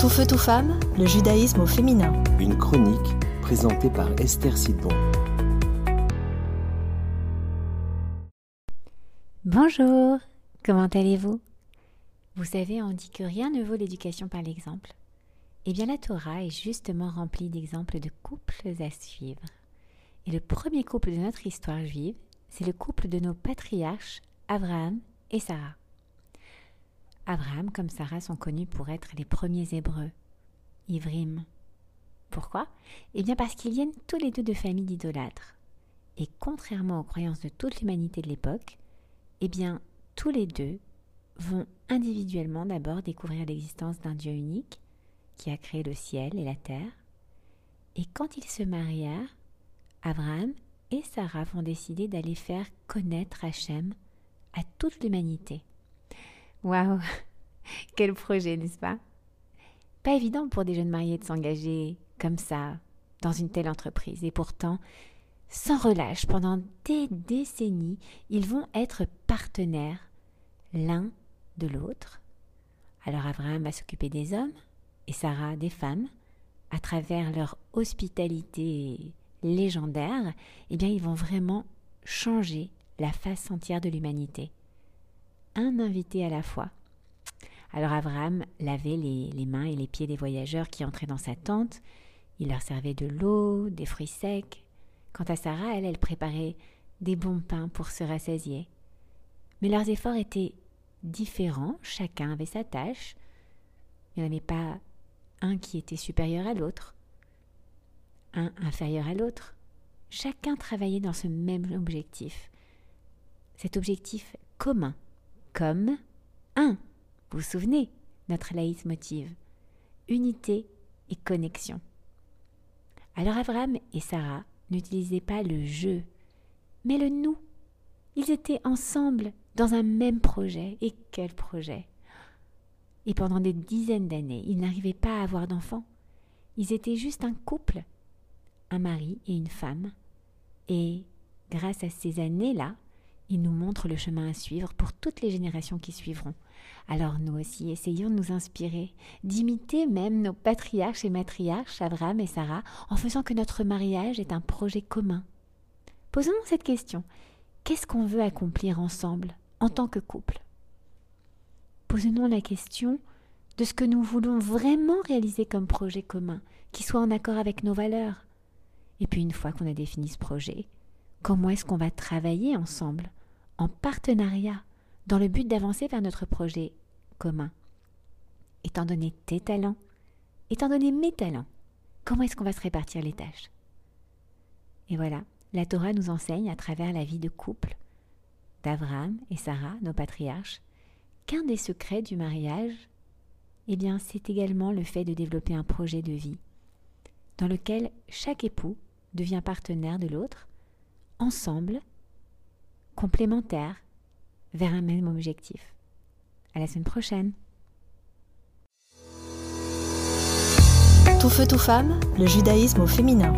Tout feu, tout femme, le judaïsme au féminin. Une chronique présentée par Esther Sidbon. Bonjour, comment allez-vous? Vous savez, on dit que rien ne vaut l'éducation par l'exemple. Eh bien, la Torah est justement remplie d'exemples de couples à suivre. Et le premier couple de notre histoire juive, c'est le couple de nos patriarches, Abraham et Sarah. Abraham comme Sarah sont connus pour être les premiers Hébreux, Ivrim. Pourquoi? Eh bien parce qu'ils viennent tous les deux de familles d'idolâtres. Et contrairement aux croyances de toute l'humanité de l'époque, eh bien tous les deux vont individuellement d'abord découvrir l'existence d'un Dieu unique qui a créé le ciel et la terre. Et quand ils se marièrent, Abraham et Sarah vont décider d'aller faire connaître Hachem à toute l'humanité. Waouh Quel projet, n'est-ce pas? Pas évident pour des jeunes mariés de s'engager comme ça dans une telle entreprise. Et pourtant, sans relâche, pendant des décennies, ils vont être partenaires l'un de l'autre. Alors Abraham va s'occuper des hommes et Sarah des femmes. À travers leur hospitalité légendaire, eh bien, ils vont vraiment changer la face entière de l'humanité un invité à la fois. Alors Abraham lavait les, mains et les pieds des voyageurs qui entraient dans sa tente. Il leur servait de l'eau, des fruits secs. Quant à Sarah, elle, elle préparait des bons pains pour se rassasier. Mais leurs efforts étaient différents, chacun avait sa tâche. Il n'y en avait pas un qui était supérieur à l'autre, un inférieur à l'autre. Chacun travaillait dans ce même objectif. Cet objectif commun comme un. Vous vous souvenez, notre motive unité et connexion. Alors Abraham et Sarah n'utilisaient pas le je, mais le nous. Ils étaient ensemble dans un même projet. Et quel projet? Et pendant des dizaines d'années, ils n'arrivaient pas à avoir d'enfants. Ils étaient juste un couple, un mari et une femme. Et grâce à ces années-là, il nous montre le chemin à suivre pour toutes les générations qui suivront. Alors nous aussi, essayons de nous inspirer, d'imiter même nos patriarches et matriarches, Abraham et Sarah, en faisant que notre mariage est un projet commun. Posons-nous cette question. Qu'est-ce qu'on veut accomplir ensemble, en tant que couple? Posons-nous la question de ce que nous voulons vraiment réaliser comme projet commun, qui soit en accord avec nos valeurs. Et puis une fois qu'on a défini ce projet, comment est-ce qu'on va travailler ensemble? En partenariat dans le but d'avancer vers notre projet commun. Étant donné tes talents, étant donné mes talents, comment est-ce qu'on va se répartir les tâches? Et voilà, la Torah nous enseigne à travers la vie de couple d'Abraham et Sarah, nos patriarches, qu'un des secrets du mariage, eh bien, c'est également le fait de développer un projet de vie dans lequel chaque époux devient partenaire de l'autre, ensemble, complémentaires vers un même objectif. À la semaine prochaine. Tout feu, tout femme, le judaïsme au féminin.